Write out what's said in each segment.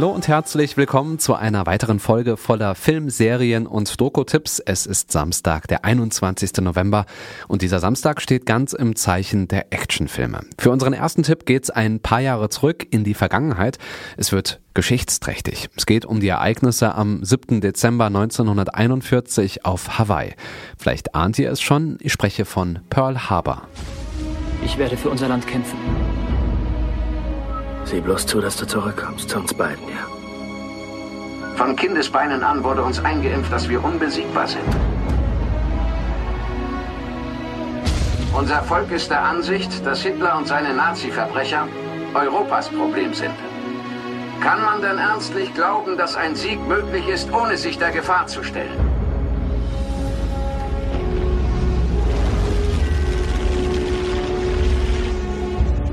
Hallo und herzlich willkommen zu einer weiteren Folge voller Film, Serien und Doku-Tipps. Es ist Samstag, der 21. November und dieser Samstag steht ganz im Zeichen der Actionfilme. Für unseren ersten Tipp geht's ein paar Jahre zurück in die Vergangenheit. Es wird geschichtsträchtig. Es geht um die Ereignisse am 7. Dezember 1941 auf Hawaii. Vielleicht ahnt ihr es schon, ich spreche von Pearl Harbor. Ich werde für unser Land kämpfen. Sieh bloß zu, dass du zurückkommst, zu uns beiden, ja. Von Kindesbeinen an wurde uns eingeimpft, dass wir unbesiegbar sind. Unser Volk ist der Ansicht, dass Hitler und seine Nazi-Verbrecher Europas Problem sind. Kann man denn ernstlich glauben, dass ein Sieg möglich ist, ohne sich der Gefahr zu stellen?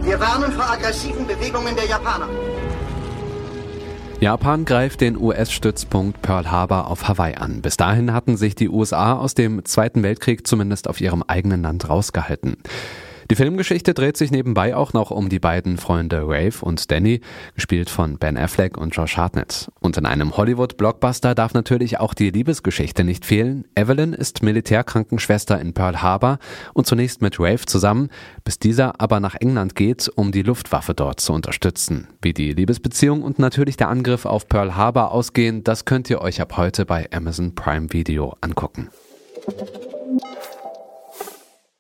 Wir warnen vor aggressiven Bewegungen der Japaner. Japan greift den US-Stützpunkt Pearl Harbor auf Hawaii an. Bis dahin hatten sich die USA aus dem Zweiten Weltkrieg zumindest auf ihrem eigenen Land rausgehalten. Die Filmgeschichte dreht sich nebenbei auch noch um die beiden Freunde Rafe und Danny, gespielt von Ben Affleck und Josh Hartnett. Und in einem Hollywood-Blockbuster darf natürlich auch die Liebesgeschichte nicht fehlen. Evelyn ist Militärkrankenschwester in Pearl Harbor und zunächst mit Rafe zusammen, bis dieser aber nach England geht, um die Luftwaffe dort zu unterstützen. Wie die Liebesbeziehung und natürlich der Angriff auf Pearl Harbor ausgehen, das könnt ihr euch ab heute bei Amazon Prime Video angucken.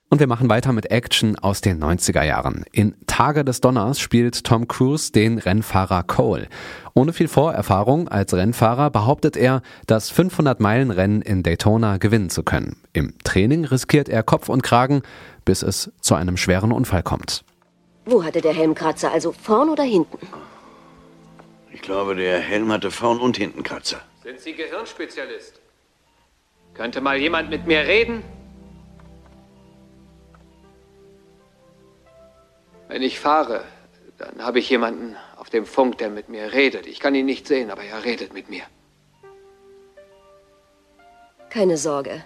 Und wir machen weiter mit Action aus den 90er Jahren. In Tage des Donners spielt Tom Cruise den Rennfahrer Cole. Ohne viel Vorerfahrung als Rennfahrer behauptet er, das 500-Meilen-Rennen in Daytona gewinnen zu können. Im Training riskiert er Kopf und Kragen, bis es zu einem schweren Unfall kommt. Wo hatte der Helmkratzer? Also vorn oder hinten? Ich glaube, der Helm hatte vorn und hinten Kratzer. Sind Sie Gehirnspezialist? Könnte mal jemand mit mir reden? Wenn ich fahre, dann habe ich jemanden auf dem Funk, der mit mir redet. Ich kann ihn nicht sehen, aber er redet mit mir. Keine Sorge.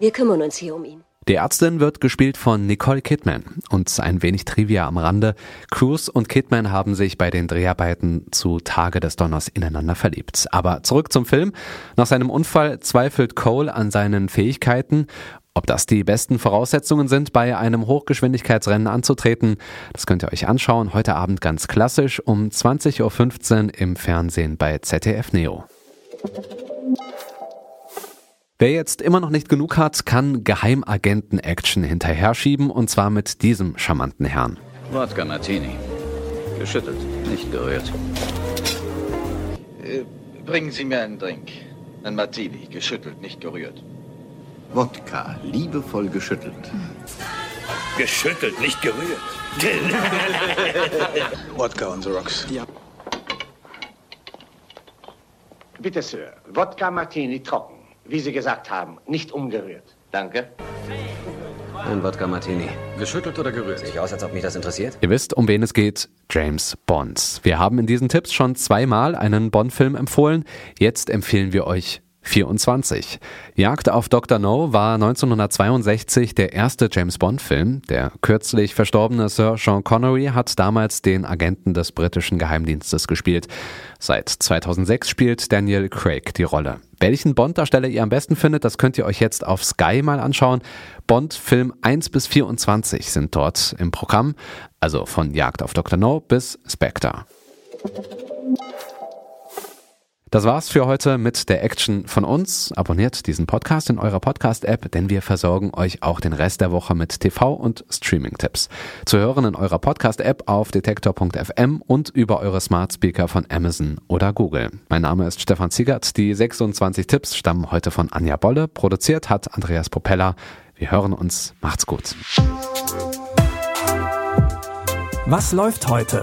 Wir kümmern uns hier um ihn. Die Ärztin wird gespielt von Nicole Kidman. Und ein wenig Trivia am Rande. Cruz und Kidman haben sich bei den Dreharbeiten zu Tage des Donners ineinander verliebt. Aber zurück zum Film. Nach seinem Unfall zweifelt Cole an seinen Fähigkeiten ob das die besten Voraussetzungen sind, bei einem Hochgeschwindigkeitsrennen anzutreten, das könnt ihr euch anschauen. Heute Abend ganz klassisch um 20.15 Uhr im Fernsehen bei ZDF Neo. Wer jetzt immer noch nicht genug hat, kann Geheimagenten-Action hinterher schieben und zwar mit diesem charmanten Herrn. Wodka Martini. Geschüttelt, nicht gerührt. Äh, bringen Sie mir einen Drink. Ein Martini, geschüttelt, nicht gerührt. Wodka, liebevoll geschüttelt. Geschüttelt, nicht gerührt. Wodka on the rocks. Ja. Bitte, Sir. Wodka Martini trocken. Wie Sie gesagt haben, nicht umgerührt. Danke. Ein Wodka Martini. Geschüttelt oder gerührt? Sehe ich aus, als ob mich das interessiert? Ihr wisst, um wen es geht. James Bond. Wir haben in diesen Tipps schon zweimal einen Bond-Film empfohlen. Jetzt empfehlen wir euch 24. Jagd auf Dr. No war 1962 der erste James Bond-Film. Der kürzlich verstorbene Sir Sean Connery hat damals den Agenten des britischen Geheimdienstes gespielt. Seit 2006 spielt Daniel Craig die Rolle. Welchen Bond-Darsteller ihr am besten findet, das könnt ihr euch jetzt auf Sky mal anschauen. Bond Film 1 bis 24 sind dort im Programm, also von Jagd auf Dr. No bis Spectre. Das war's für heute mit der Action von uns. Abonniert diesen Podcast in eurer Podcast-App, denn wir versorgen euch auch den Rest der Woche mit TV- und Streaming-Tipps. Zu hören in eurer Podcast-App auf detektor.fm und über eure Smart Speaker von Amazon oder Google. Mein Name ist Stefan Ziegert. Die 26 Tipps stammen heute von Anja Bolle. Produziert hat Andreas Propeller. Wir hören uns. Macht's gut. Was läuft heute?